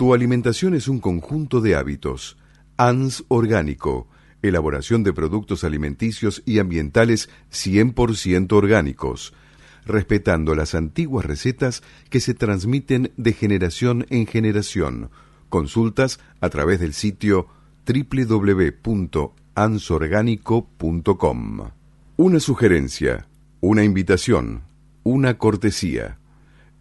Tu alimentación es un conjunto de hábitos. ANS Orgánico. Elaboración de productos alimenticios y ambientales 100% orgánicos, respetando las antiguas recetas que se transmiten de generación en generación. Consultas a través del sitio www.ansorgánico.com. Una sugerencia, una invitación, una cortesía.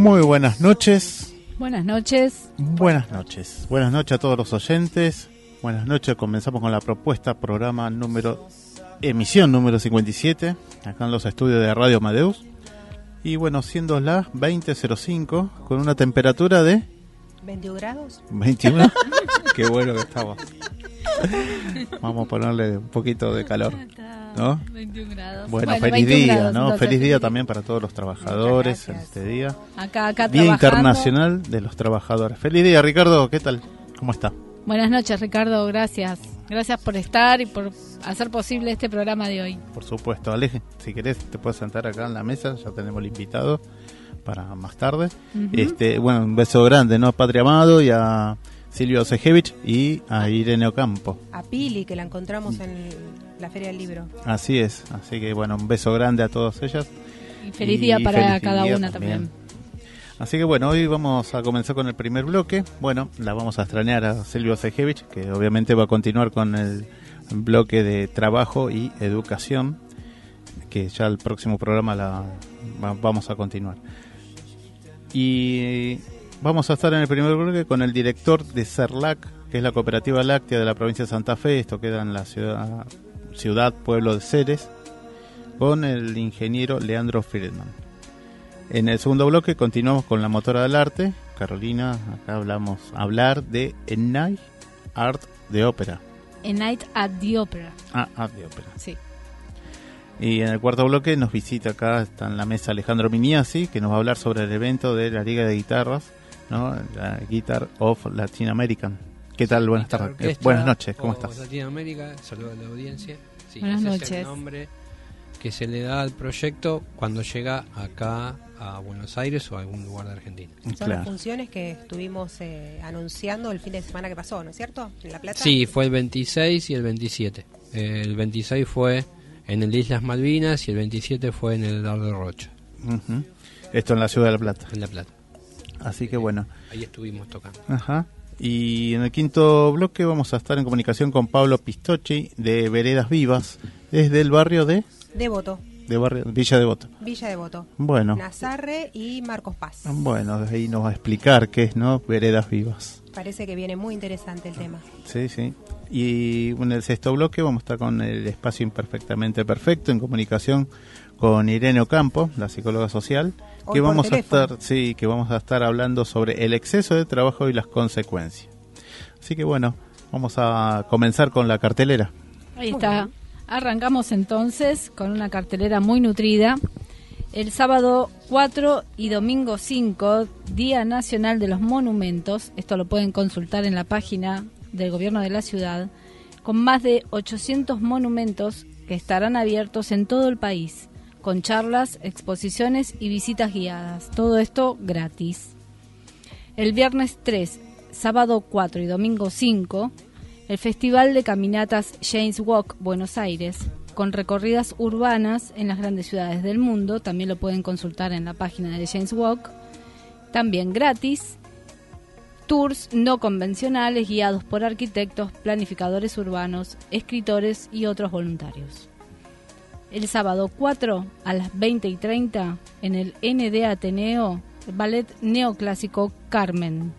Muy buenas noches. Buenas noches. Buenas noches. Buenas noches a todos los oyentes. Buenas noches. Comenzamos con la propuesta, programa número, emisión número 57, acá en los estudios de Radio Amadeus. Y bueno, siendo las 20.05, con una temperatura de... 21 grados. 21. Qué bueno que estamos. Vamos a ponerle un poquito de calor. ¿no? 21 grados. Bueno, feliz día, ¿no? Feliz día también para todos los trabajadores en este día. Acá, acá Día trabajando. Internacional de los Trabajadores. Feliz día, Ricardo. ¿Qué tal? ¿Cómo está? Buenas noches, Ricardo. Gracias. Gracias por estar y por hacer posible este programa de hoy. Por supuesto, Aleje, si querés te puedes sentar acá en la mesa, ya tenemos el invitado para más tarde. Este, bueno, un beso grande, ¿no? A Patria Amado y a Silvio Sejevich y a Irene Ocampo. a Pili, que la encontramos en la Feria del Libro. Así es, así que bueno, un beso grande a todas ellas. Y feliz Y día para feliz cada día una también. también. Así que bueno, hoy vamos a comenzar con el primer bloque. Bueno, la vamos a extrañar a Silvio Sejevich, que obviamente va a continuar con el bloque de trabajo y educación, que ya el próximo programa la va- vamos a continuar. Y vamos a estar en el primer bloque con el director de CERLAC, que es la cooperativa láctea de la provincia de Santa Fe. Esto queda en la ciudad, ciudad pueblo de Ceres, con el ingeniero Leandro Friedman. En el segundo bloque continuamos con la motora del arte. Carolina, acá hablamos hablar de A Night Art de Ópera. A Night at the Opera. Ah, Art de Ópera. Sí. Y en el cuarto bloque nos visita acá, está en la mesa Alejandro Miniasi, que nos va a hablar sobre el evento de la Liga de Guitarras, ¿no? la Guitar of Latin American. ¿Qué tal? Buenas tardes. Buenas noches, ¿cómo of estás? Latinoamérica, saludo a la audiencia. Sí, Buenas ese es noches. el nombre que se le da al proyecto cuando llega acá a Buenos Aires o a algún lugar de Argentina. Son las Claro. funciones que estuvimos eh, anunciando el fin de semana que pasó, ¿no es cierto? En La Plata. Sí, fue el 26 y el 27. El 26 fue en el de Islas Malvinas y el 27 fue en el Dardo Rocha, Ujú. Esto en la ciudad de La Plata. en La Plata. Así que bueno. Ahí estuvimos tocando. Ajá. Y en el quinto bloque vamos a estar en comunicación con Pablo Pistocchi de Veredas Vivas, desde el barrio de, Devoto, de barrio, Villa Devoto. Villa Devoto. Bueno, Nazarre y Marcos Paz. bueno, de ahí nos va a explicar qué es, ¿no? Veredas Vivas. Parece que viene muy interesante el tema. Sí, sí. Y en el sexto bloque vamos a estar con el espacio imperfectamente perfecto en comunicación con Irene Ocampo, la psicóloga social, Hoy que vamos a estar, sí, que vamos a estar hablando sobre el exceso de trabajo y las consecuencias. Así que bueno, vamos a comenzar con la cartelera. Ahí está. Arrancamos entonces con una cartelera muy nutrida. El sábado 4 y domingo 5, Día Nacional de los Monumentos, esto lo pueden consultar en la página del gobierno de la ciudad, con más de 800 monumentos que estarán abiertos en todo el país, con charlas, exposiciones y visitas guiadas. Todo esto gratis. El viernes 3, sábado 4 y domingo 5, el Festival de Caminatas James Walk Buenos Aires, con recorridas urbanas en las grandes ciudades del mundo. También lo pueden consultar en la página de James Walk. También gratis. Tours no convencionales guiados por arquitectos, planificadores urbanos, escritores y otros voluntarios. El sábado 4 a las 20 y 30 en el ND Ateneo, el ballet neoclásico Carmen.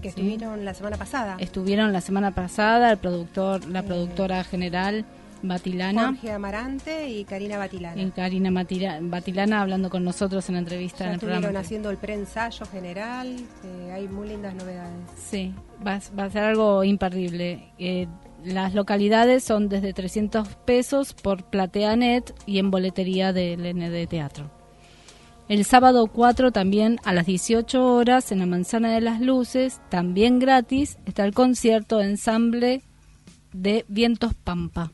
Que Sí. estuvieron la semana pasada. Estuvieron la semana pasada el productor, la productora general Batilana Jorge Amarante y Karina Batilana. y Karina Matira- Batilana hablando con nosotros en la entrevista Ya en el estuvieron programa. haciendo el preensayo general. eh, hay muy lindas novedades. Sí, va, a- va a ser algo imperdible. Eh, las localidades son desde 300 pesos por PlateaNet y en boletería del ND Teatro. El sábado 4 también a las 18 horas en la Manzana de las Luces, también gratis, está el concierto ensamble de Vientos Pampa,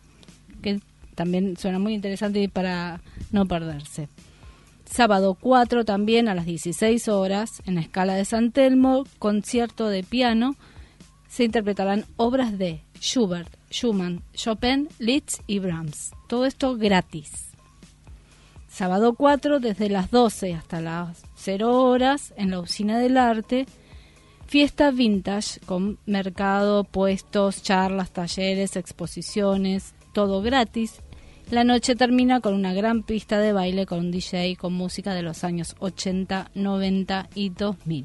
que también suena muy interesante y para no perderse. Sábado 4 también a las 16 horas en la Escala de San Telmo, concierto de piano. Se interpretarán obras de Schubert, Schumann, Chopin, Liszt y Brahms. Todo esto gratis. Sábado 4 desde las 12 hasta las 0 horas en la Usina del Arte. Fiesta vintage con mercado, puestos, charlas, talleres, exposiciones, todo gratis. La noche termina con una gran pista de baile con un DJ con música de los años 80, 90 y 2000.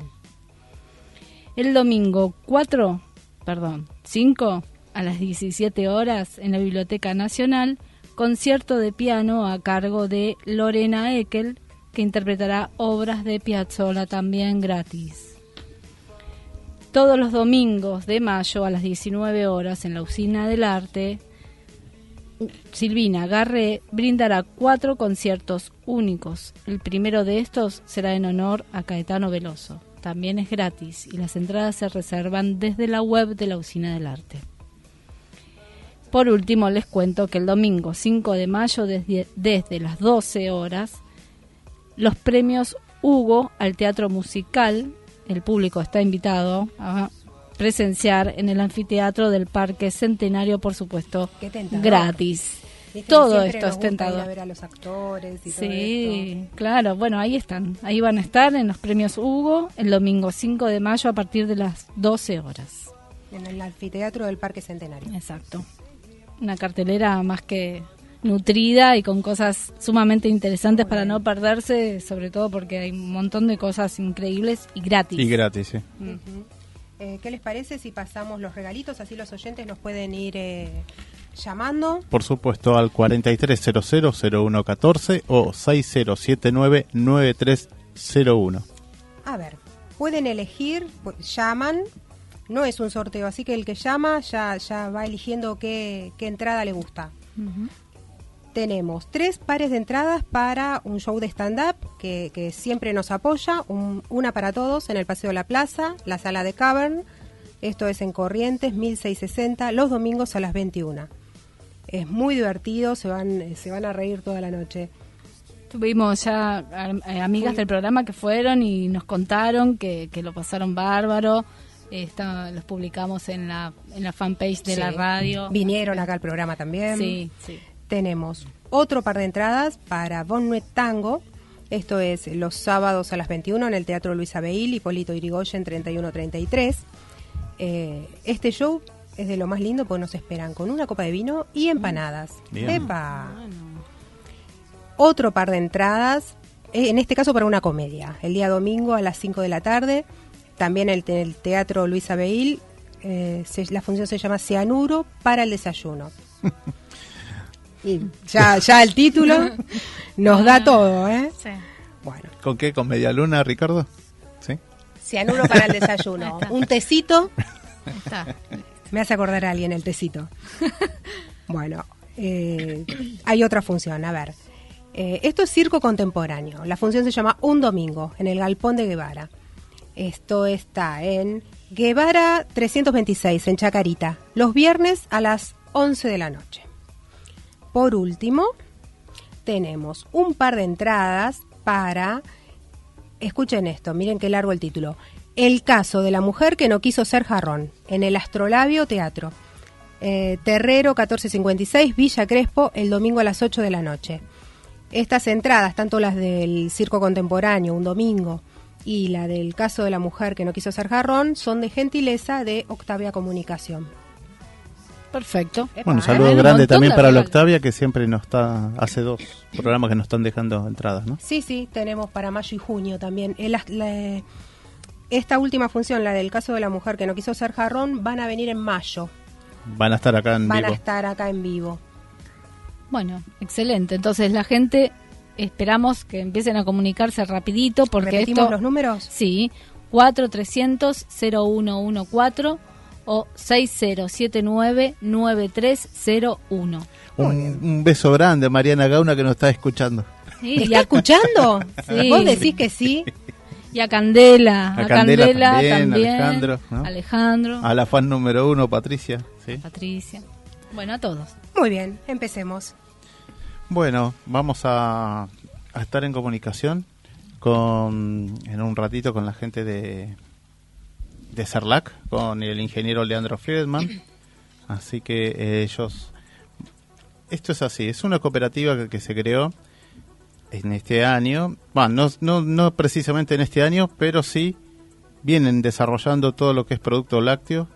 El domingo 4, perdón, 5 a las 17 horas en la Biblioteca Nacional, concierto de piano a cargo de Lorena Eckel, que interpretará obras de Piazzolla también gratis. Todos los domingos de mayo a las 19 horas en la Usina del Arte, Silvina Garré brindará cuatro conciertos únicos. El primero de estos será en honor a Caetano Veloso. También es gratis y las entradas se reservan desde la web de la Usina del Arte. Por último, les cuento que el domingo 5 de mayo, desde, desde las 12 horas, los premios Hugo al teatro musical, el público está invitado a presenciar en el anfiteatro del Parque Centenario, por supuesto, gratis. Viste Todo esto es tentador. a ver a los actores y Sí, claro. Bueno, ahí están. Ahí van a estar en los premios Hugo el domingo 5 de mayo a partir de las 12 horas. En el anfiteatro del Parque Centenario. Exacto. Una cartelera más que nutrida y con cosas sumamente interesantes para no perderse, sobre todo porque hay un montón de cosas increíbles y gratis. Y gratis, sí. Eh, ¿Qué les parece si pasamos los regalitos? Así los oyentes nos pueden ir eh, llamando. Por supuesto, al 4300-0114 o 6079-9301. A ver, pueden elegir, llaman. No es un sorteo, así que el que llama ya, ya va eligiendo qué, qué entrada le gusta. Tenemos tres pares de entradas para un show de stand-up que, que siempre nos apoya. un- una para todos en el Paseo de la Plaza, la sala de Cavern. Esto es en Corrientes, 1660, los domingos a las 21. Es muy divertido, se van, se van a reír toda la noche. Tuvimos ya eh, amigas del programa que fueron y nos contaron que, que lo pasaron bárbaro. Está- los publicamos en la, en la fanpage de Sí. la radio. Vinieron acá al programa también. Sí, sí. Tenemos otro par de entradas para Bon Nuet Tango. Esto es los sábados a las 21 en el Teatro Luis Abeil, Hipólito Irigoyen 3133. Eh, este show es de lo más lindo porque nos esperan con una copa de vino y empanadas. Bien. ¡Epa! Otro par de entradas, eh, en este caso para una comedia, el día domingo a las 5 de la tarde, también el, el Teatro Luis Abeil, eh, se- la función se llama Cianuro para el desayuno. y ya, ya el título nos da todo, ¿eh? Sí. Bueno, ¿Con qué? ¿Con media luna, Ricardo? ¿Sí? Cianuro para el desayuno. Un tecito, está. me hace acordar a alguien el tecito. Bueno, eh, hay otra función, a ver. Eh, esto es circo contemporáneo. La función se llama Un Domingo, en el Galpón de Guevara. Esto está en Guevara 326, en Chacarita, los viernes a las 11 de la noche. Por último, tenemos un par de entradas para, escuchen esto, miren qué largo el título, El caso de la mujer que no quiso ser jarrón, en el Astrolabio Teatro. Eh, Terrero 1456, Villa Crespo, el domingo a las 8 de la noche. Estas entradas, tanto las del Circo Contemporáneo, un domingo, y la del caso de la mujer que no quiso ser jarrón, son de gentileza de Octavia Comunicación. Perfecto. Bueno, un saludo ¿eh? Grande también para la. Octavia, que siempre nos está, hace dos programas que nos están dejando entradas, ¿no? Sí, sí, tenemos para mayo y junio también. Eh, la- esta última función, la del caso de la mujer que no quiso ser jarrón, van a venir en mayo. Van a estar acá en Van a vivo. estar acá en vivo. Bueno, excelente. Entonces la gente esperamos que empiecen a comunicarse rapidito porque ¿Repetimos esto los números? sí, 4300 0114 o 6079 9301. Un, un beso grande a Mariana Gauna que nos está escuchando. Sí, ¿Me y está escuchando? Sí. Vos decís que sí. y a Candela, A a, Candela Candela, también, también, Alejandro, ¿no? Alejandro, A la fan número uno, Patricia. ¿sí? Patricia. Bueno, a todos. Muy bien, empecemos. Bueno, vamos a, a estar en comunicación con en un ratito con la gente de de Cerlac, con el ingeniero Leandro Friedman. Así que eh, ellos esto es así, es una cooperativa que, se creó en este año, bueno, no, no, no precisamente en este año, pero sí vienen desarrollando todo lo que es producto lácteo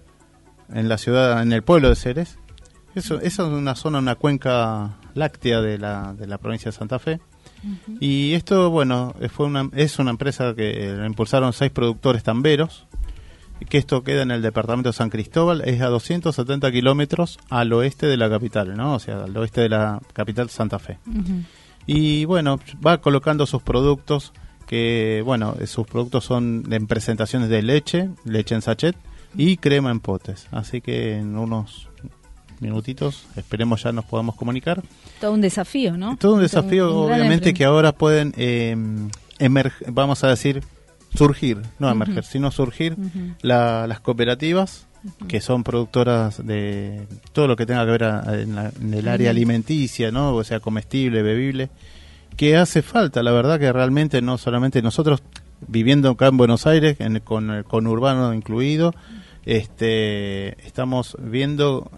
en la ciudad, en el pueblo de Ceres. Eso, eso es una zona, una cuenca láctea de la, de la provincia de Santa Fe. Y esto, bueno, eh, fue una, es una empresa que eh, impulsaron seis productores tamberos, que esto queda en el departamento de San Cristóbal, es a 270 kilómetros al oeste de la capital, ¿no? O sea, al oeste de la capital Santa Fe. Y bueno, va colocando sus productos, que bueno, eh, sus productos son en presentaciones de leche, leche en sachet y crema en potes. Así que en unos minutitos esperemos ya nos podamos comunicar. Todo un desafío, ¿no? Todo un desafío, un obviamente, que ahora pueden eh, emerg- vamos a decir, surgir, no emerger, sino surgir la- las cooperativas que son productoras de todo lo que tenga que ver a- en, la- en el área alimenticia, ¿no? O sea, comestible, bebible, que hace falta, la verdad que realmente no solamente nosotros viviendo acá en Buenos Aires, en- con el conurbano incluido, este, estamos viendo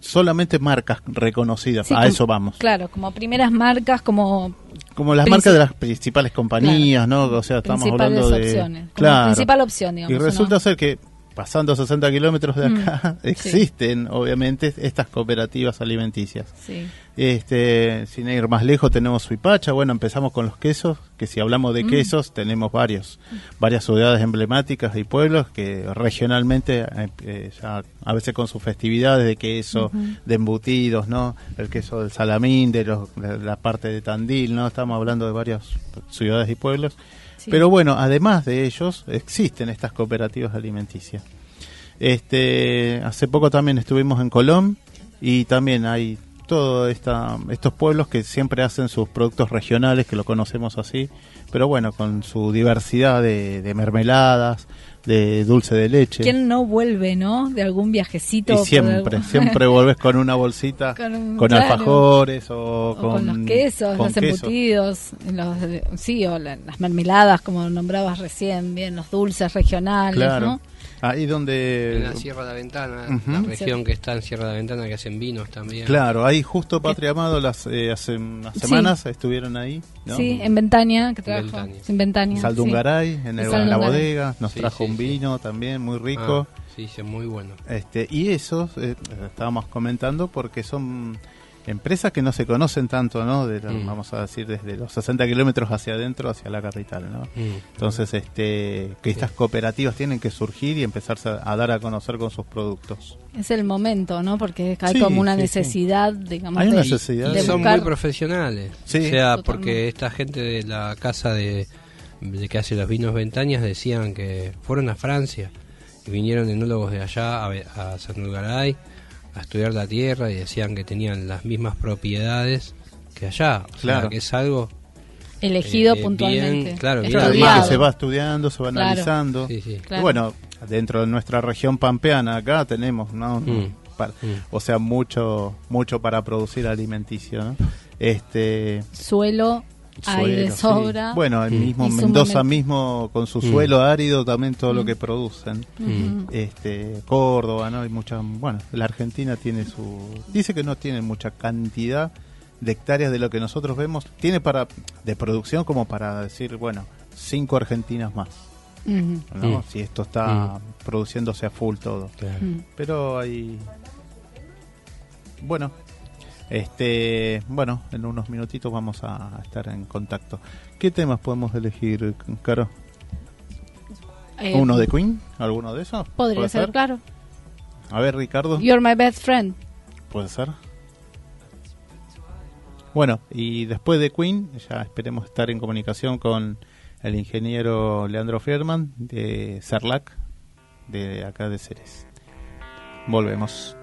solamente marcas reconocidas, Sí, a como- eso vamos. Claro, como primeras marcas, como Como las marcas de las principales compañías, ¿no? O sea, estamos hablando de... opciones. Como Claro. principal opción, digamos. Y resulta ¿no? ser que pasando 60 kilómetros de acá Mm, sí. existen, obviamente, estas cooperativas alimenticias. Sí. Este, sin ir más lejos tenemos Suipacha, bueno, empezamos con los quesos, que si hablamos de Mm. quesos tenemos varios, varias ciudades emblemáticas y pueblos que regionalmente, eh, eh, ya a veces con sus festividades de queso, de embutidos, ¿no? El queso del Salamín, de, los, de la parte de Tandil, ¿no? Estamos hablando de varias ciudades y pueblos. Pero bueno, además de ellos, existen estas cooperativas alimenticias. Este, hace poco también estuvimos en Colón y también hay todos estos pueblos que siempre hacen sus productos regionales, que lo conocemos así, pero bueno, con su diversidad de mermeladas, de dulce de leche. ¿Quién no vuelve, no? De algún viajecito. Y siempre, algún- siempre volvés con una bolsita Con con, un- claro. alfajores o, O con, los quesos, con los queso. embutidos, los, sí, o la- las mermeladas, como nombrabas recién, bien, los dulces regionales, Claro. ¿no? Ahí donde... En la Sierra de la Ventana, la región que está en Sierra de la Ventana, que hacen vinos también. Claro, ahí justo Patria Amado las, eh, hace unas Sí. semanas estuvieron ahí, ¿no? Sí, en Ventania, que trabajo. Ventania. En Ventania. Saldungaray, en, el- En en la Saldungaray. bodega, nos Sí, trajo sí, un sí. vino también muy Ah, rico. sí, sí, muy bueno. Este, y esos eh, estábamos comentando porque son empresas que no se conocen tanto, ¿no? De, Mm. Vamos a decir, desde los 60 kilómetros hacia adentro, hacia la capital, ¿no? Mm. Entonces, este, que estas cooperativas tienen que surgir y empezarse a, a dar a conocer con sus productos. Es el momento, ¿no? Porque hay Sí, como una sí, sí. necesidad, digamos, Hay una de, necesidad. de son buscar- muy profesionales. Sí. o sea, Totalmente. porque esta gente de la casa de, de que hace los vinos Ventañas decían que fueron a Francia y vinieron enólogos de allá a, a San Lugaray a estudiar la tierra y decían que tenían las mismas propiedades que allá. O sea, Claro. que es algo elegido Eh, puntualmente. bien, claro, bien que se va estudiando, se va Claro. analizando. Sí, sí. Claro. Y bueno, dentro de nuestra región pampeana acá tenemos, ¿no? Mm. Para- Mm. O sea, mucho mucho para producir alimenticio, ¿no? Este, Suelo Hay de sí. sobra. Bueno, el Mm. mismo Y Mendoza mismo con su Mm. suelo árido también todo lo que producen. Mm. Este, Córdoba, ¿no? Hay mucha, bueno, la Argentina tiene su dice que no tiene mucha cantidad de hectáreas de lo que nosotros vemos, tiene para de producción como para decir, bueno, cinco Argentinas más. ¿no? Mm. Si esto está produciéndose a full todo. Claro. Mm. Pero hay bueno, este, bueno, en unos minutitos vamos a estar en contacto. ¿Qué temas podemos elegir, Caro? Eh, ¿Uno de Queen? ¿Alguno de esos? Podría ¿Puede ser, claro. A ver, Ricardo. You're my best friend. Puede ser. Bueno, y después de Queen, ya esperemos estar en comunicación con el ingeniero Leandro Fierman de Cerlac, de acá de Ceres. Volvemos.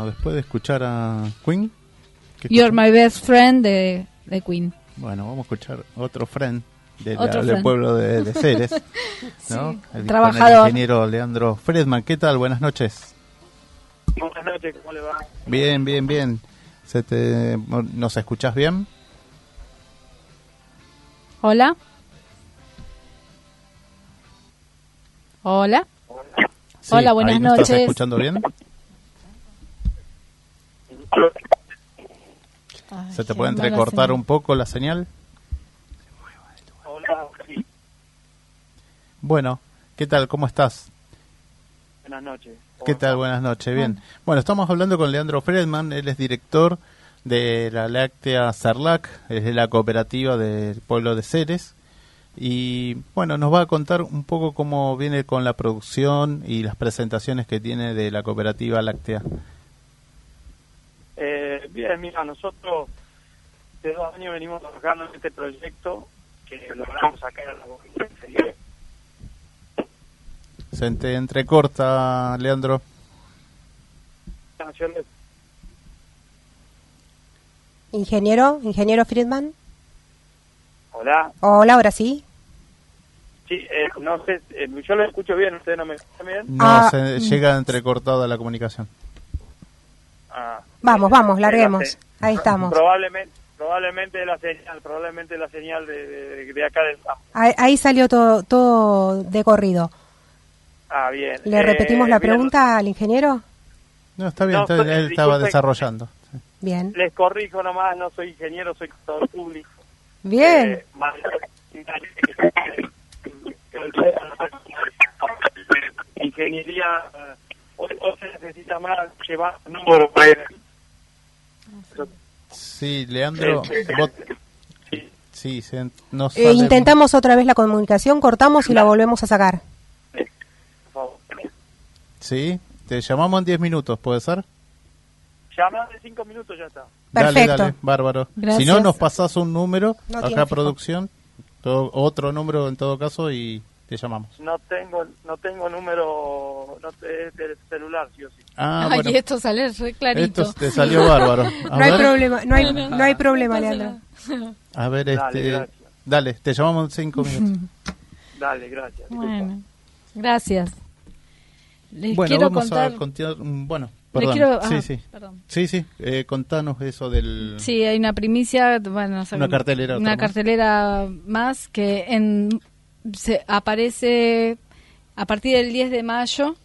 Bueno, después de escuchar a Queen, ¿qué You're my best friend de, de Queen. bueno, vamos a escuchar otro friend de la- Otro del friend. pueblo de, de Ceres, ¿no? Sí, El- trabajador. Con el ingeniero Leandro Fredman. ¿Qué tal? Buenas noches. Buenas noches, ¿cómo le va? Bien, bien, bien. ¿Se te, ¿Nos escuchás bien? Hola. Hola. Sí, Hola, buenas ahí nos ¿Estás noches. escuchando bien? ¿Se te puede entrecortar señal. un poco la señal? Hola, sí, Bueno, ¿qué tal? ¿Cómo estás? buenas noches. ¿Qué tal? Buenas noches, bien. Bueno, estamos hablando con Leandro Fredman, él es director de la láctea Sarlac, es de la cooperativa del pueblo de Ceres. Y bueno, nos va a contar un poco cómo viene con la producción y las presentaciones que tiene de la cooperativa láctea. Eh, bien, mira, nosotros de dos años venimos trabajando en este proyecto que logramos sacar a la. Se te entrecorta, Leandro. Ingeniero, ingeniero Friedman. Hola, Hola, ahora sí. sí, eh, no sé, eh, yo lo escucho bien, ¿ustedes no me escuchan bien? No, Ah, se mm. llega entrecortada la comunicación. Ah, Vamos, vamos, larguemos. la Ahí estamos. Probablemente, probablemente la señal, probablemente la señal de, de, de acá del campo. Ahí, ahí salió todo, todo de corrido. Ah, bien. ¿Le Eh, repetimos la mira, pregunta al ingeniero? No, está bien, No, está- soy- él estaba desarrollando. Bien. Les corrijo nomás, no soy ingeniero, soy contador público. Bien. Eh, más- ingeniería, eh, hoy, hoy se necesita más llevar números para Sí, Leandro, vos- sí, se, no Eh, intentamos otra vez la comunicación, cortamos y la volvemos a sacar. Sí, te llamamos en 10 minutos, ¿puede ser? Llama de cinco minutos ya está. Dale, Perfecto. dale, bárbaro. Gracias. Si no, nos pasás un número, No acá producción, todo- otro número en todo caso y te llamamos. No tengo no tengo número no te- es del celular, sí o sí. Ah, Ay, bueno, esto sale re clarito. esto te salió bárbaro. A No hay problema, no hay, no hay problema, Leandro. a ver, Dale, este, dale, te llamamos en 5 minutos. Dale, gracias. disculpa. Bueno, gracias. Les bueno, quiero vamos contar. a continuar, mm, bueno, perdón. quiero- sí, ah, sí. perdón. Sí, sí, eh, contanos eso del... Sí, hay una primicia, bueno, o sea, Una cartelera, una más. cartelera más que en se aparece a partir del 10 de mayo,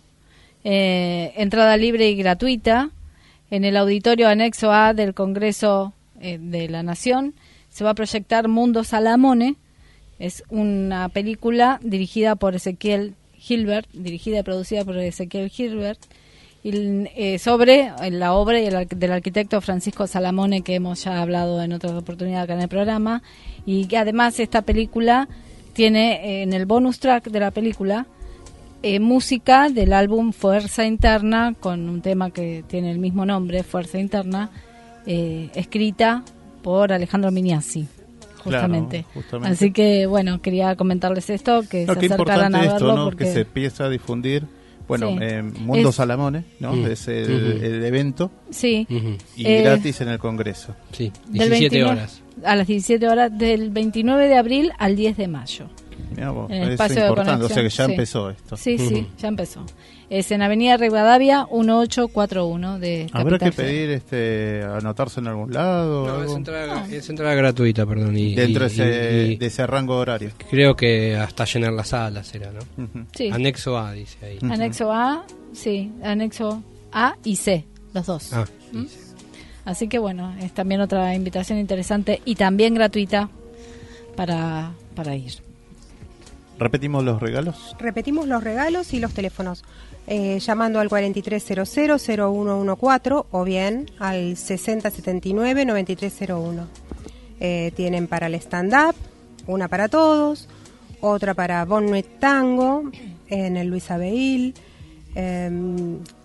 eh, entrada libre y gratuita en el auditorio anexo A del Congreso eh, de la Nación. Se va a proyectar Mundo Salamone, es una película dirigida por Ezequiel Gilbert, dirigida y producida por Ezequiel Gilbert, y, eh, sobre la obra del arquitecto Francisco Salamone, que hemos ya hablado en otras oportunidades acá en el programa, y que además esta película tiene eh, en el bonus track de la película eh, música del álbum Fuerza Interna, con un tema que tiene el mismo nombre, Fuerza Interna, eh, escrita por Alejandro. Claro, Justamente. Así que, bueno, quería comentarles esto, que No, se qué acercaran importante a esto, verlo ¿no? porque Que se empieza a difundir. Bueno, Sí. eh, Mundo Es- Salamone, ¿no? Mm. Es el, evento sí, y Eh, gratis en el Congreso. Sí, del 17 29 horas. A las 17 horas del 29 de abril al 10 de mayo. Vos, En el es espacio de importante, o sea que ya sí. empezó esto. Sí, sí, ya empezó. Es en Avenida Rivadavia 1841 de Habrá que pedir este, anotarse en algún lado. No, es entrada, es entrada gratuita, perdón. Y, dentro y- de ese, y- y de ese rango horario. creo que hasta llenar la sala será, ¿no? Sí. Anexo A, dice ahí. Anexo A, sí, anexo A y C, los dos. Ah, ¿Mm? Así que bueno, es también otra invitación interesante y también gratuita para, para ir. Repetimos los regalos. Repetimos los regalos y los teléfonos. eh, llamando al 4300-0114 o bien al 6079-9301. Eh, tienen para el stand-up, una para todos, otra para Bonnet Tango en el Luis Abeil, eh,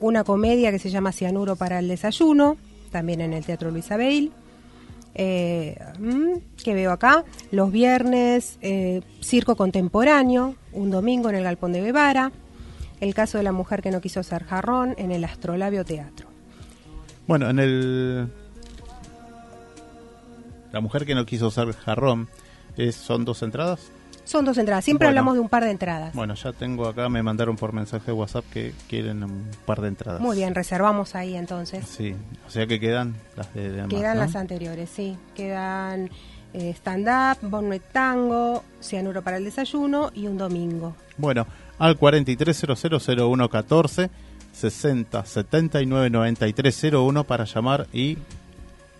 una comedia que se llama Cianuro para el desayuno, también en el Teatro Luis Abeil. Eh, mm, que veo acá, los viernes, eh, circo contemporáneo, un domingo en el Galpón de Guevara, el caso de la mujer que no quiso ser jarrón en el Astrolabio Teatro. Bueno, en el. La mujer que no quiso ser jarrón, ¿son dos entradas? Son dos entradas, siempre Bueno. hablamos de un par de entradas. Bueno, ya tengo acá, me mandaron por mensaje de WhatsApp que quieren un par de entradas. Muy bien, reservamos ahí entonces. Sí, o sea que quedan las de, de Quedan ¿no? las anteriores, sí. Quedan eh, stand-up, bonnet tango, cianuro para el desayuno y un domingo. Bueno, al 43000114 60 79 93 01 para llamar y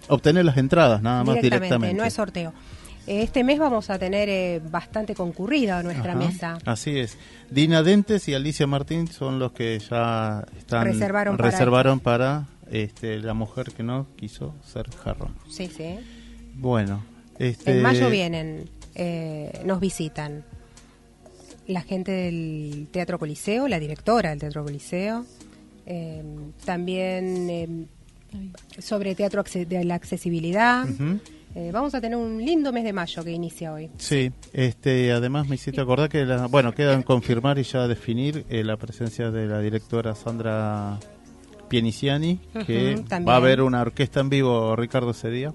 obtener las entradas, nada más directamente. no es sorteo. Este mes vamos a tener eh, bastante concurrida nuestra Ajá, mesa. Así es. Dina Dentes y Alicia Martín son los que ya están Reservaron para reservaron para, este, la mujer que no quiso ser jarrón. Sí, sí. Bueno, este En mayo vienen, eh, nos visitan la gente del Teatro Coliseo, la directora del Teatro Coliseo, eh, también eh, sobre teatro de la accesibilidad. Eh, vamos a tener un lindo mes de mayo que inicia hoy. Sí, este, además me hiciste acordar que, la, bueno, quedan confirmar y ya definir eh, la presencia de la directora Sandra Pieniciani, que va a haber una orquesta en vivo, Ricardo, ese día.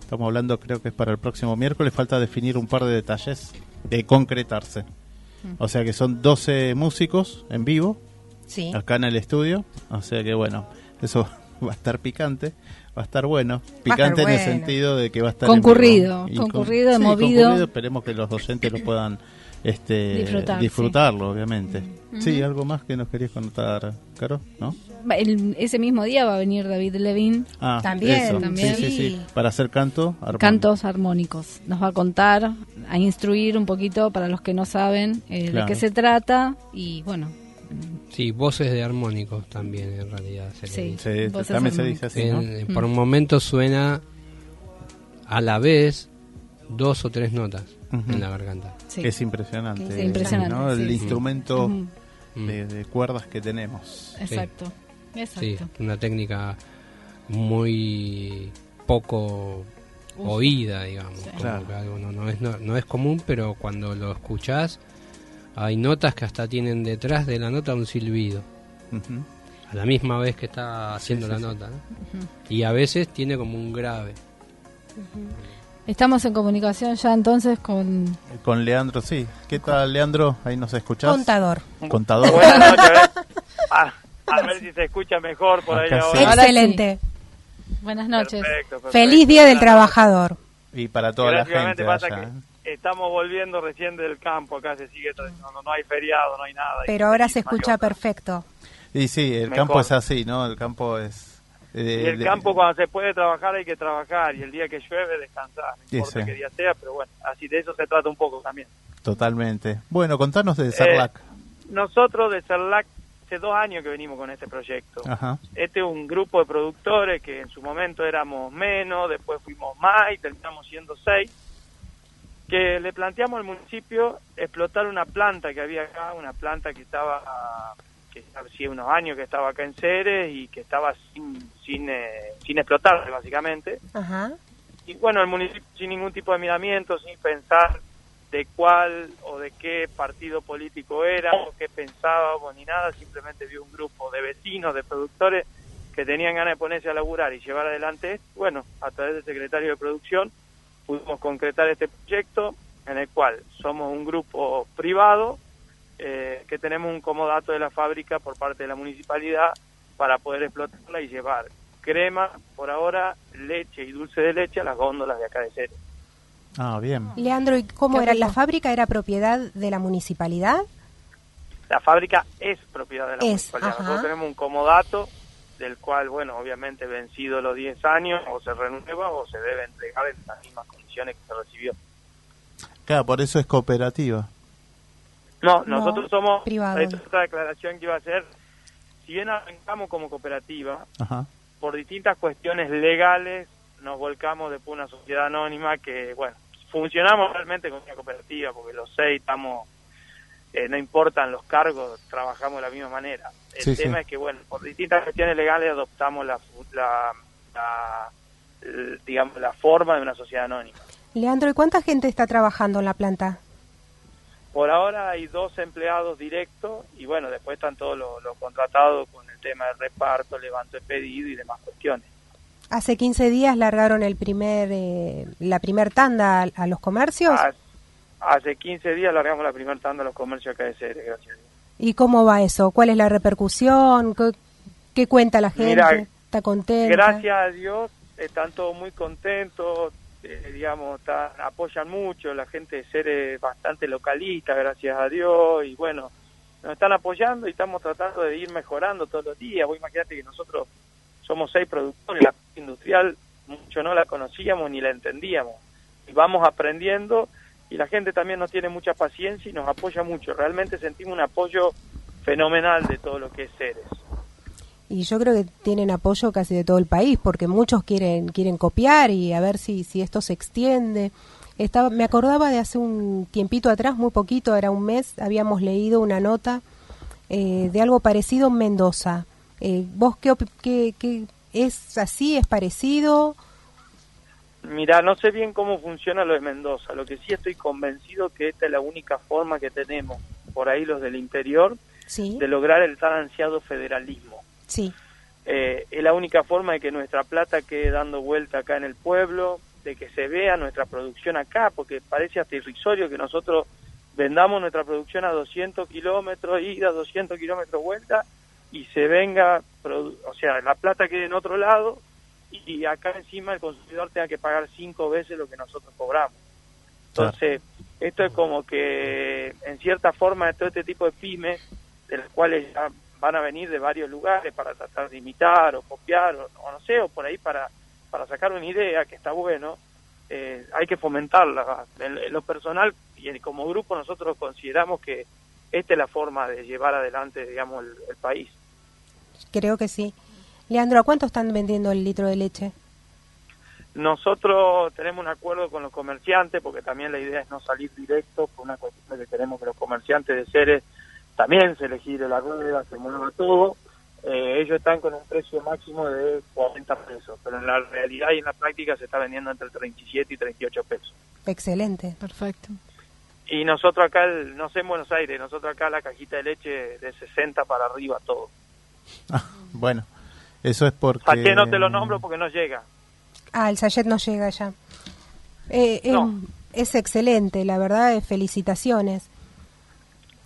Estamos hablando, creo que es para el próximo miércoles, falta definir un par de detalles, de concretarse. O sea que son 12 músicos en vivo, Sí. acá en el estudio, o sea que bueno, eso va a estar picante, va a estar bueno, picante en el sentido de que va a estar en Concurrido, con- concurrido, sí, movido. concurrido, esperemos que los docentes lo puedan este, Disfrutar, disfrutarlo, obviamente. Sí, algo más que nos querías contar, Caro, ¿no? El- ese mismo día va a venir David Levin, Ah, También, eso. también. Sí, sí, sí, Sí. para hacer canto, armónico. Cantos Armónicos. Nos va a contar, a instruir un poquito para los que no saben eh, Claro. de qué se trata y bueno, Sí, voces de armónicos también en realidad se le Sí. dice. Se- Voces también se dice así, ¿no? En- Por un momento suena a la vez dos o tres notas en la garganta. Sí. Es impresionante. Impresionante, ¿no? El sí, instrumento de, de cuerdas que tenemos. Exacto. Exacto. Sí, una técnica muy poco Uf. oída, digamos. Sí. como Claro. que algo no, no es, no, no es común, pero cuando lo escuchás, hay notas que hasta tienen detrás de la nota un silbido. A la misma vez que está haciendo sí, la sí. nota. ¿no? Y a veces tiene como un grave. Estamos en comunicación ya entonces con... Con Leandro, sí. ¿Qué tal, Leandro? Ahí nos escuchás. Contador. Contador. Buenas noches. a ver. Ah, a ver si se escucha mejor por ahí Acá sí. ahora. Excelente. Buenas noches. Perfecto, perfecto. Feliz Día del Trabajador. Y para toda la gente. pasa allá. que estamos volviendo recién del campo, acá se sigue tradicionando, no hay feriado, no hay nada. Pero ahora se no escucha otra. perfecto. Y sí, el Mejor. campo es así, ¿no? El campo es... eh, Y el de- campo cuando se puede trabajar hay que trabajar y el día que llueve descansar, no importa qué día sea, pero bueno, así de eso se trata un poco también. Totalmente. Bueno, contanos de Sarlac. Nosotros de CERLAC hace dos años que venimos con este proyecto. Ajá. Este es un grupo de productores que en su momento éramos menos, después fuimos más y terminamos siendo seis, que le planteamos al municipio explotar una planta que había acá, una planta que estaba, que hacía unos años que estaba acá en Ceres y que estaba sin, sin, eh, sin explotar básicamente. Ajá. Y bueno, el municipio sin ningún tipo de miramiento, sin pensar de cuál o de qué partido político era o qué pensábamos ni nada, simplemente vio un grupo de vecinos, de productores que tenían ganas de ponerse a laburar y llevar adelante. Bueno, a través del secretario de producción pudimos concretar este proyecto en el cual somos un grupo privado eh, que tenemos un comodato de la fábrica por parte de la municipalidad para poder explotarla y llevar crema, por ahora, leche y dulce de leche a las góndolas de acá de Ceres. Ah, bien. Leandro, ¿y cómo era? ¿La fábrica era propiedad de la municipalidad? La fábrica es propiedad de la Es, municipalidad. ajá. Nosotros tenemos un comodato del cual, bueno, obviamente vencido los 10 años, o se renueva o se debe entregar en las mismas que se recibió. Claro, por eso es cooperativa. No, No, nosotros somos, privado. esta es otra declaración que iba a hacer, si bien arrancamos como cooperativa, Ajá. por distintas cuestiones legales nos volcamos después una sociedad anónima que, bueno, funcionamos realmente como una cooperativa porque los seis estamos, eh, no importan los cargos, trabajamos de la misma manera. El Sí, sí. tema es que, bueno, por distintas cuestiones legales adoptamos la, fu- la, la- digamos, la forma de una sociedad anónima. Leandro, ¿y cuánta gente está trabajando en la planta? Por ahora hay dos empleados directos y, bueno, después están todos los, los contratados con el tema del reparto, levanto de pedido y demás cuestiones. Hace 15 días largaron el primer, eh, la primer tanda a, a los comercios. Hace- Hace 15 días largamos la primera tanda a los comercios acá de Ceres, gracias a Dios. ¿Y cómo va eso? ¿Cuál es la repercusión? ¿Qué, qué cuenta la gente? Mira, ¿Está contenta? Gracias a Dios están todos muy contentos, eh, digamos, están- apoyan mucho, la gente de Ceres bastante localista, gracias a Dios, y bueno, nos están apoyando y estamos tratando de ir mejorando todos los días. Vos imagínate que nosotros somos seis productores, la industrial mucho no la conocíamos ni la entendíamos, y vamos aprendiendo y la gente también nos tiene mucha paciencia y nos apoya mucho. Realmente sentimos un apoyo fenomenal de todo lo que es Ceres. Y yo creo que tienen apoyo casi de todo el país, porque muchos quieren quieren copiar y a ver si, si esto se extiende. Estaba, me acordaba de hace un tiempito atrás, muy poquito, era un mes, habíamos leído una nota eh, de algo parecido en Mendoza. Eh, ¿Vos qué, qué, qué- es así, es parecido? Mira, no sé bien cómo funciona lo de Mendoza. Lo que sí estoy convencido que esta es la única forma que tenemos, por ahí los del interior, Sí, de lograr el tan ansiado federalismo. Sí, Eh, es la única forma de que nuestra plata quede dando vuelta acá en el pueblo, de que se vea nuestra producción acá, porque parece hasta irrisorio que nosotros vendamos nuestra producción a 200 kilómetros ida, 200 kilómetros vuelta, y se venga, produ- o sea, la plata quede en otro lado, y acá encima el consumidor tenga que pagar cinco veces lo que nosotros cobramos. Entonces, esto es como que, en cierta forma, todo este tipo de pymes, de las cuales ya van a venir de varios lugares para tratar de imitar o copiar, o, o no sé, o por ahí para, para sacar una idea que está bueno, eh, hay que fomentarla. En, en lo personal y en- como grupo nosotros consideramos que, esta es la forma de llevar adelante, digamos, el, el país. Creo que sí. Leandro, ¿a cuánto están vendiendo el litro de leche? Nosotros tenemos un acuerdo con los comerciantes, porque también la idea es no salir directo, por una cuestión de que queremos que los comerciantes de Ceres también se les gire la rueda, se mueva todo. Eh, ellos están con un precio máximo de 40 pesos, pero en la realidad y en la práctica se está vendiendo entre 37 y 38 pesos. Excelente. Perfecto. Y nosotros acá, el- no sé en Buenos Aires, nosotros acá la cajita de leche de 60 para arriba todo. Ah, bueno, eso es porque... Saqué no te lo nombro porque no llega. Ah, el sachet no llega ya. Eh, eh, No. Es excelente, la verdad, eh, felicitaciones.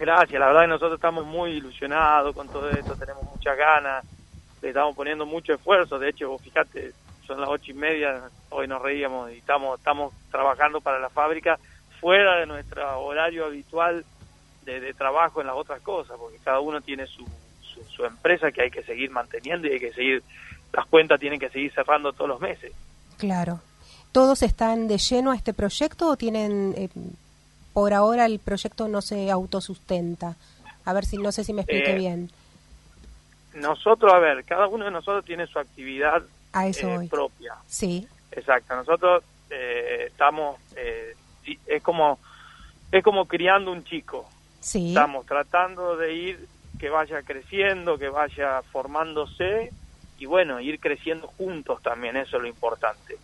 Gracias, la verdad que nosotros estamos muy ilusionados con todo esto, tenemos muchas ganas, le estamos poniendo mucho esfuerzo, de hecho, vos fíjate, son las ocho y media, hoy nos reíamos y estamos, estamos trabajando para la fábrica fuera de nuestro horario habitual de, de trabajo en las otras cosas, porque cada uno tiene su, su, su empresa que hay que seguir manteniendo y hay que seguir, las cuentas tienen que seguir cerrando todos los meses. Claro. ¿Todos están de lleno a este proyecto o tienen, eh, por ahora el proyecto no se autosustenta? A ver si, no sé si me expliqué Eh, bien. Nosotros, a ver, cada uno de nosotros tiene su actividad A eso eh, propia. Sí, Exacto, nosotros eh, estamos, eh, es como es como criando un chico. sí. Estamos tratando de ir que vaya creciendo, que vaya formándose y bueno, ir creciendo juntos también, eso es lo importante.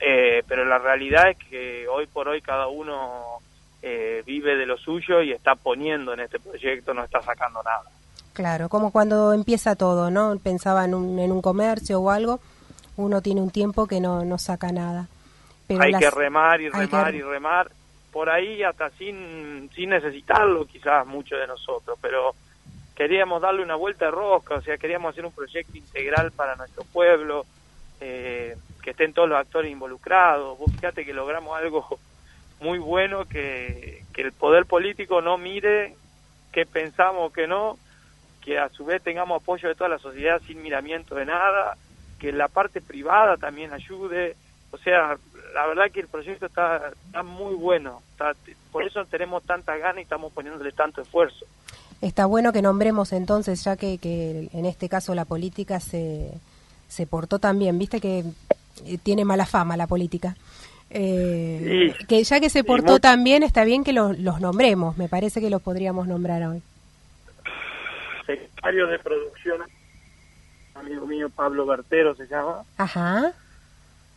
Eh, pero la realidad es que hoy por hoy cada uno eh, vive de lo suyo y está poniendo en este proyecto, no está sacando nada. Claro, como cuando empieza todo, ¿no? Pensaba en un, en un comercio o algo, uno tiene un tiempo que no, no saca nada. Pero hay las- que remar y que remar re- y remar por ahí hasta sin sin necesitarlo quizás mucho de nosotros pero queríamos darle una vuelta de rosca o sea queríamos hacer un proyecto integral para nuestro pueblo eh, que estén todos los actores involucrados vos fíjate que logramos algo muy bueno que, que el poder político no mire qué pensamos que no que a su vez tengamos apoyo de toda la sociedad sin miramiento de nada que la parte privada también ayude o sea, la verdad que el proyecto está, está muy bueno, está- por eso tenemos tanta ganas y estamos poniéndole tanto esfuerzo. Está bueno que nombremos entonces, ya que, que en este caso la política se, se portó también, viste que eh, tiene mala fama la política. Eh, Sí. que ya que se portó tan bien, está bien que los, los nombremos, me parece que los podríamos nombrar hoy. Secretario de producción, amigo mío Pablo Bertero se llama, Ajá,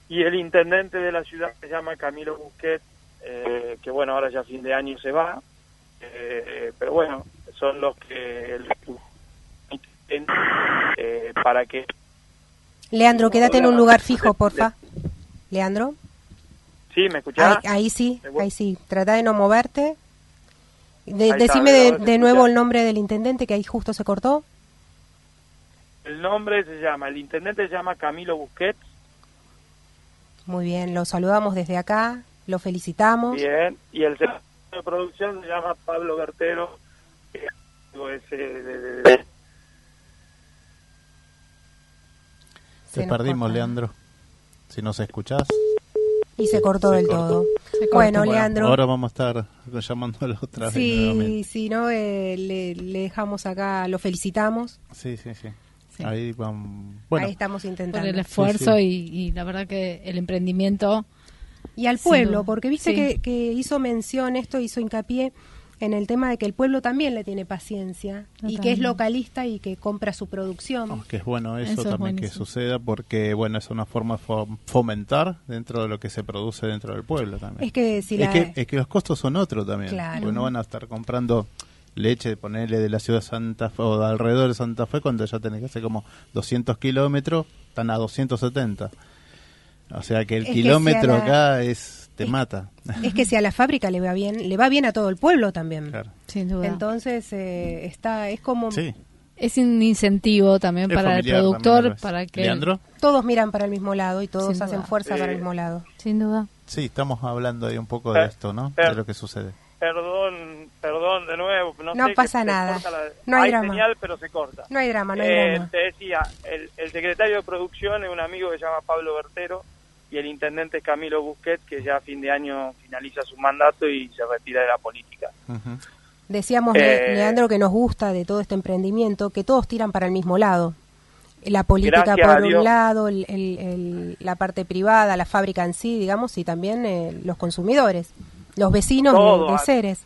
y el intendente de la ciudad se llama Camilo Busquet, eh, que bueno, ahora ya a fin de año se va, eh, pero bueno, son los que el- eh, para que Leandro, quédate en un lugar fijo, porfa. Leandro, sí me escuchás ahí, ahí sí, ahí sí, trata de no moverte. De- decime de, nuevo el nombre del intendente que ahí justo se cortó. el nombre se llama el intendente se llama Camilo Busquet Muy bien, lo saludamos desde acá, lo felicitamos. Bien, y el secretario de producción se llama Pablo Bertero. que es de- de- Te perdimos, corta. Leandro. Si nos escuchás. Y se cortó Se del cortó. todo. Cortó. Bueno, Bueno, Leandro. Ahora vamos a estar llamándolo otra vez Sí, nuevamente. sí, ¿no? Eh, le, le dejamos acá, lo felicitamos. Sí, sí, sí. Sí. Ahí vamos. Bueno, Ahí estamos Por intentando. el esfuerzo sí. Y, y la verdad que el emprendimiento Y al pueblo, porque viste Sí. que, que hizo mención esto, hizo hincapié en el tema de que el pueblo también le tiene paciencia y que es localista y que compra su producción. Oh, que es bueno eso, Eso es también que suceda porque bueno es una forma de fo- fomentar dentro de lo que se produce dentro del pueblo también Es que si es, la... que, es que los costos son otros también Claro. porque no van a estar comprando leche ponerle de la ciudad de Santa Fe o de alrededor de Santa Fe cuando ya tenés que hacer como 200 kilómetros están a 270 o sea que el Es que si kilómetro la- acá es te es- mata Es que si a la fábrica le va bien, le va bien a todo el pueblo también. claro sin duda Entonces eh, está, es como sí es un incentivo también Es para el productor para que Leandro todos miran para el mismo lado y todos Sin hacen duda. fuerza para el Eh, mismo lado. sin duda sí estamos hablando ahí un poco de Eh, esto no eh. de lo que sucede Perdón, perdón de nuevo. No, No sé pasa nada. la- No hay drama. señal, pero se corta. No hay drama, no hay Eh, drama. te decía, el, el secretario de producción es un amigo que se llama Pablo Bertero y el intendente es Camilo Busquet, que ya a fin de año finaliza su mandato y se retira de la política. Decíamos, Eh, Leandro, que nos gusta de todo este emprendimiento, que todos tiran para el mismo lado. La política por un lado, el- el- el- la parte privada, la fábrica en sí, digamos, y también eh, los consumidores, los vecinos de- Todo, de, a- Ceres.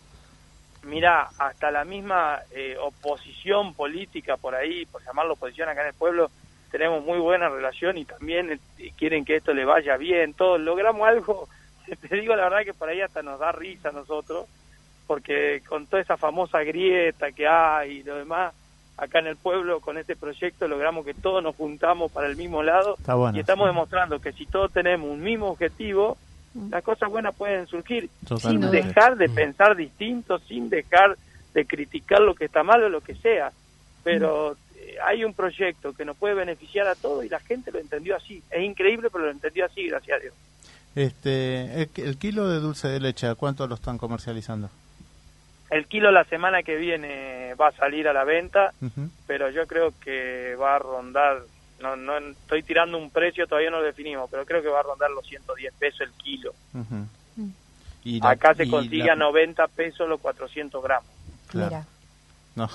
Mira, hasta la misma eh, oposición política por ahí, por llamarlo oposición acá en el pueblo, tenemos muy buena relación y también eh, quieren que esto le vaya bien. Todos logramos algo, te digo la verdad que por ahí hasta nos da risa a nosotros, porque con toda esa famosa grieta que hay y lo demás, acá en el pueblo con este proyecto logramos que todos nos juntamos para el mismo lado Está bueno, y estamos sí. demostrando que si todos tenemos un mismo objetivo, las cosas buenas pueden surgir sin dejar de pensar distinto, sin dejar de criticar lo que está mal o lo que sea. Pero eh, hay un proyecto que nos puede beneficiar a todos y la gente lo entendió así. Es increíble, pero lo entendió así, gracias a Dios. Este, el, el kilo de dulce de leche, ¿a cuánto lo están comercializando? El kilo la semana que viene va a salir a la venta, pero yo creo que va a rondar, no, no estoy tirando un precio, todavía no lo definimos, pero creo que va a rondar los 110 pesos el kilo. Ujú. Y la- Acá se y consigue la- a 90 pesos los 400 gramos. Claro. Mira. No.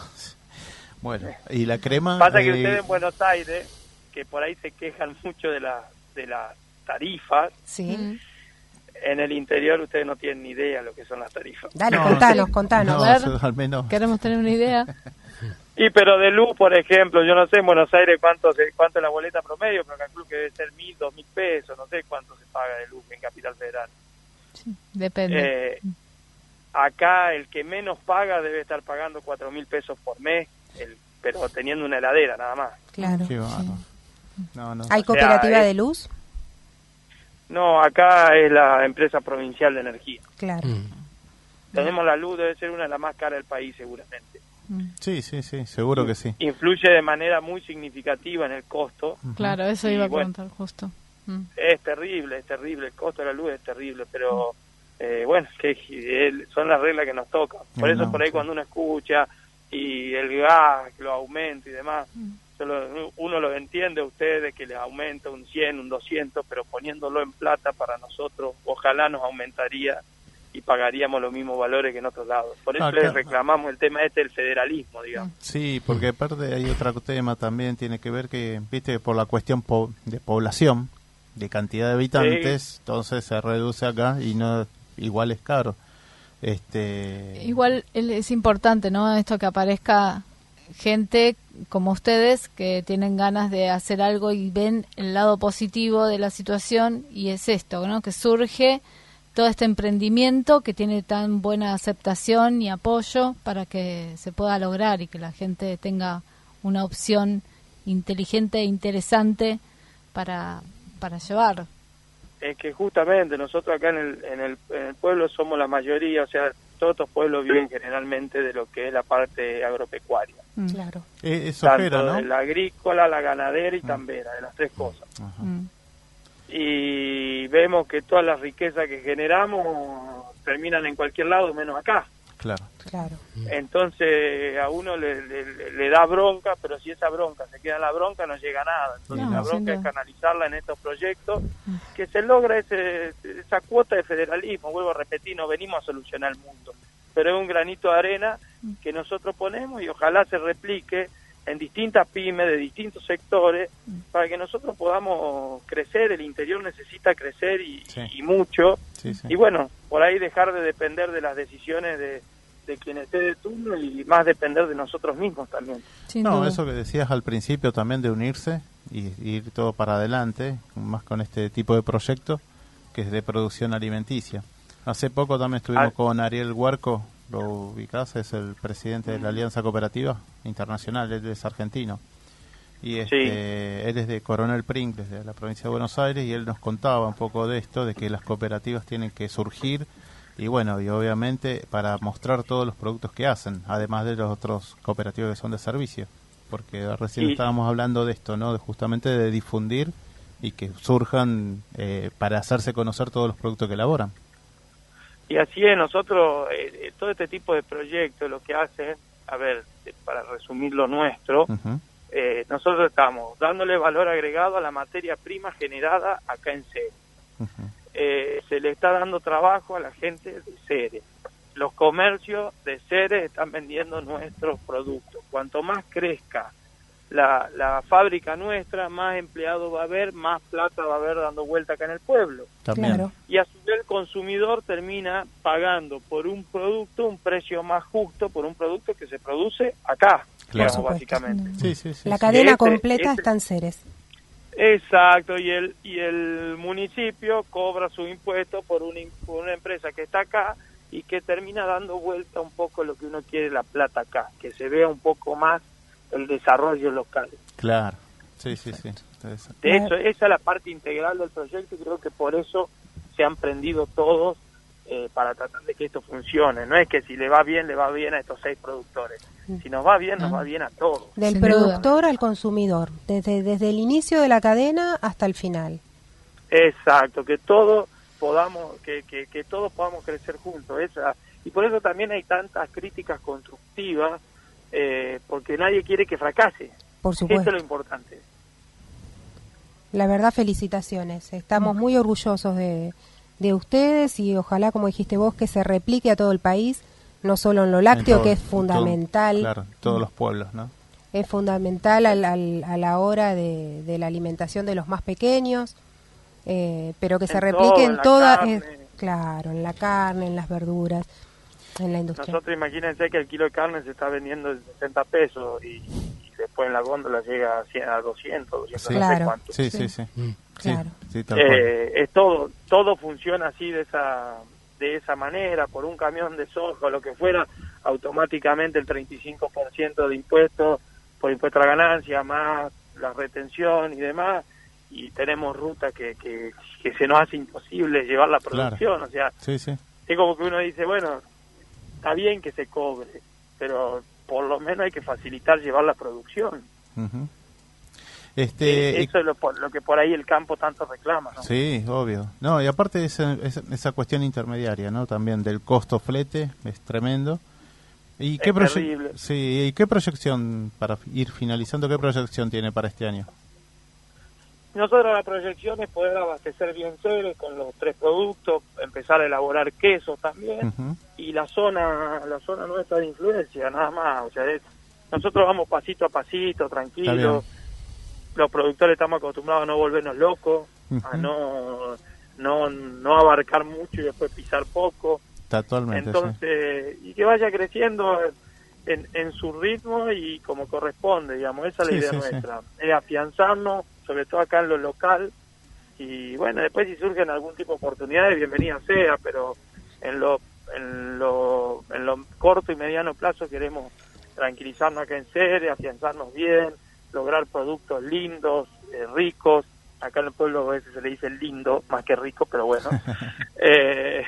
Bueno, y la crema. Pasa que eh, ustedes en Buenos Aires, que por ahí se quejan mucho de, la, de las tarifas, Sí. En el interior ustedes no tienen ni idea lo que son las tarifas. Dale, No, contanos, sí. contanos. no, A ver. al menos. Queremos tener una idea. Y pero de luz, por ejemplo, yo no sé en Buenos Aires cuánto se, cuánto es la boleta promedio, pero calculo que debe ser mil, dos mil pesos, no sé cuánto se paga de luz en Capital Federal. Depende. Eh, acá el que menos paga debe estar pagando cuatro mil pesos por mes, el, pero teniendo una heladera nada más. Claro. Qué bárbaro. No, no. ¿Hay sea, cooperativa es- de luz? No, acá es la empresa provincial de energía. Claro. Mm. Tenemos la luz, debe ser una de las más caras del país seguramente. Mm. Sí, sí, sí, seguro que sí. Influye de manera muy significativa en el costo. Claro, eso iba a bueno. preguntar justo. Mm. Es terrible, es terrible, el costo de la luz es terrible, pero eh, bueno, que son las reglas que nos tocan. Por eso no, por ahí sí. cuando uno escucha y el gas lo aumenta y demás, lo- uno lo entiende a ustedes que les aumenta un 100, un 200, pero poniéndolo en plata para nosotros, ojalá nos aumentaría y pagaríamos los mismos valores que en otros lados. Por eso Ah, les claro. reclamamos el tema este del federalismo, digamos. Sí, porque aparte hay otro tema también, tiene que ver que, viste, por la cuestión po- de población, de cantidad de habitantes, entonces se reduce acá y no igual es caro. Este, Igual es importante, ¿no? Esto que aparezca gente como ustedes que tienen ganas de hacer algo y ven el lado positivo de la situación y es esto, ¿no? Que surge todo este emprendimiento que tiene tan buena aceptación y apoyo para que se pueda lograr y que la gente tenga una opción inteligente e interesante para, para llevar. Es que justamente nosotros acá en el, en el, en el pueblo somos la mayoría, o sea, todos estos pueblos viven generalmente de lo que es la parte agropecuaria. Mm. Claro. es, es Tanto ¿no? de la agrícola, la ganadera y tambera, de las tres cosas. Ajá. Mm. Y vemos que todas las riquezas que generamos terminan en cualquier lado menos acá. Claro. Claro. Entonces a uno le, le- le da bronca, pero si esa bronca se queda en la bronca no llega a nada. Entonces No, la bronca es canalizarla en estos proyectos, que se logra ese, esa cuota de federalismo. Vuelvo a repetir, no venimos a solucionar el mundo, pero es un granito de arena que nosotros ponemos y ojalá se replique en distintas pymes de distintos sectores para que nosotros podamos crecer. El interior necesita crecer y, Sí. y mucho. Sí, sí. Y bueno, por ahí dejar de depender de las decisiones de, de quien esté de turno y más depender de nosotros mismos también. Sin No, duda. eso que decías al principio también de unirse y, y ir todo para adelante, más con este tipo de proyectos que es de producción alimenticia. Hace poco también estuvimos Ah. con Ariel Huarco, lo ubicás, es el presidente de la Alianza Cooperativa Internacional, él es argentino. Y este, él es de Coronel Pringles, de la provincia de Buenos Aires, y él nos contaba un poco de esto, de que las cooperativas tienen que surgir y bueno, y obviamente para mostrar todos los productos que hacen, además de los otros cooperativos que son de servicio, porque recién estábamos hablando de esto, ¿no? De justamente de difundir y que surjan eh, para hacerse conocer todos los productos que elaboran. Y así es, nosotros, eh, eh, todo este tipo de proyectos lo que hacen, a ver, para resumir lo nuestro, eh, nosotros estamos dándole valor agregado a la materia prima generada acá en Ceres. Eh, se le está dando trabajo a la gente de Ceres. los comercios de seres están vendiendo nuestros productos. Cuanto más crezca la, la fábrica nuestra, más empleados va a haber, más plata va a haber dando vuelta acá en el pueblo. También. Claro. Y a su vez el consumidor termina pagando por un producto un precio más justo por un producto que se produce acá, Claro. digamos, básicamente. Sí, sí, sí. La sí. cadena Este- completa este- está en Ceres. Exacto, y el, y el municipio cobra su impuesto por una, por una empresa que está acá y que termina dando vuelta un poco lo que uno quiere la plata acá, que se vea un poco más el desarrollo local. Claro. Sí, sí, sí. De eso, esa es la parte integral del proyecto y creo que por eso se han prendido todos eh, para tratar de que esto funcione. No es que si le va bien, le va bien a estos seis productores. Si nos va bien, nos va bien a todos. Del Sin productor al consumidor, desde, desde el inicio de la cadena hasta el final. Exacto, que todos podamos, que, que, que todos podamos crecer juntos. Esa, y por eso también hay tantas críticas constructivas, eh, porque nadie quiere que fracase. Por Esto supuesto. es lo importante. La verdad, felicitaciones. Estamos muy orgullosos de, de ustedes y ojalá, como dijiste vos, que se replique a todo el país, no solo en lo lácteo, en todo- que es todo- fundamental. claro, todos los pueblos, ¿no? Es fundamental al- al- a la hora de, de la alimentación de los más pequeños, eh, pero que se replique todo, en toda, carne. eh, claro, en la carne, en las verduras, en la industria. Nosotros imagínense que el kilo de carne se está vendiendo en 60 pesos y, y después en la góndola llega a, 100, a 200, 200 Sí. no sé cuánto. Sí, sí, sí. Mm. Sí, Claro. sí, tal cual. Eh, es todo todo funciona así de esa de esa manera por un camión de soja o lo que fuera automáticamente el 35% de impuestos por impuesto a la ganancia más la retención y demás y tenemos rutas que, que, que se nos hace imposible llevar la Claro. producción o sea Sí, sí. es como que uno dice bueno está bien que se cobre pero por lo menos hay que facilitar llevar la producción. Eh, Este, y- eso es lo, lo que por ahí el campo tanto reclama ¿no? Sí, obvio. No, y aparte esa, esa, esa cuestión intermediaria, ¿no? También del costo flete es tremendo. ¿Y Es qué, proye- terrible. sí, ¿y qué proyección, para ir finalizando, qué proyección tiene para este año? Nosotros la proyección es poder abastecer bien Ceres con los tres productos, empezar a elaborar quesos también y la zona la zona nuestra de influencia nada más, o sea, es- nosotros vamos pasito a pasito, tranquilos. Los productores estamos acostumbrados a no volvernos locos, a no no no abarcar mucho y después pisar poco. Totalmente, sí. Entonces, y que vaya creciendo en, en su ritmo y como corresponde, digamos, esa es la idea sí. nuestra, es afianzarnos, sobre todo acá en lo local, y bueno, después si surgen algún tipo de oportunidades, bienvenida sea, pero en lo, en lo, en lo corto y mediano plazo queremos tranquilizarnos acá en sede, afianzarnos bien, lograr productos lindos, eh, ricos, acá en el pueblo a veces se le dice lindo, más que rico, pero bueno, eh,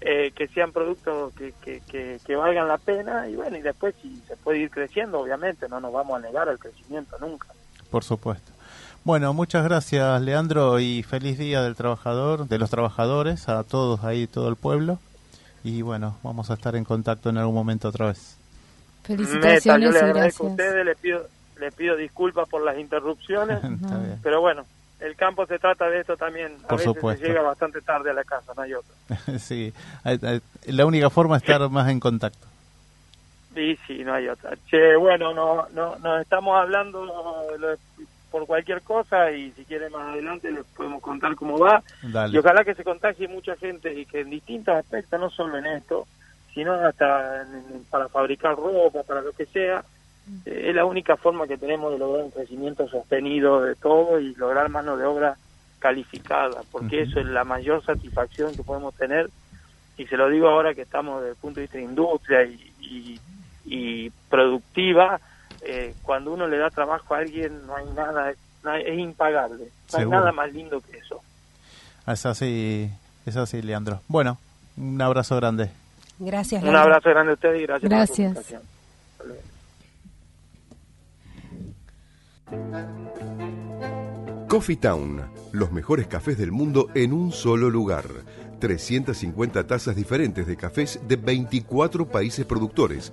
eh, que sean productos que, que, que, que valgan la pena y bueno, y después si se puede ir creciendo, obviamente, no nos vamos a negar al crecimiento nunca. Por supuesto. Bueno, muchas gracias, Leandro, y feliz día del trabajador, de los trabajadores, a todos ahí, todo el pueblo. Y bueno, vamos a estar en contacto en algún momento otra vez. Meta, yo Felicitaciones les y agradezco a ustedes, les pido, les pido disculpas por las interrupciones, Está bien. pero bueno, el campo se trata de esto también, a Por veces supuesto. se llega bastante tarde a la casa, no hay otra. sí, eh, eh, la única forma es estar más en contacto. Sí, sí, no hay otra. Che, bueno, no, no, nos estamos hablando lo- por cualquier cosa y si quieren más adelante les podemos contar cómo va. Dale. Y ojalá que se contagie mucha gente y que en distintos aspectos, no solo en esto, sino hasta en- para fabricar ropa, para lo que sea, eh, es la única forma que tenemos de lograr un crecimiento sostenido de todo y lograr mano de obra calificada, porque eso es la mayor satisfacción que podemos tener. Y se lo digo ahora que estamos desde el punto de vista de industria y, y- y productiva, eh, cuando uno le da trabajo a alguien no hay nada, no hay- es impagable, no hay nada más lindo que eso. Es así, es así, Leandro. Bueno, un abrazo grande. Gracias. Un Leandro. abrazo grande a ustedes y gracias, Gracias. por la. Coffee Town, los mejores cafés del mundo en un solo lugar. 350 tazas diferentes de cafés de 24 países productores.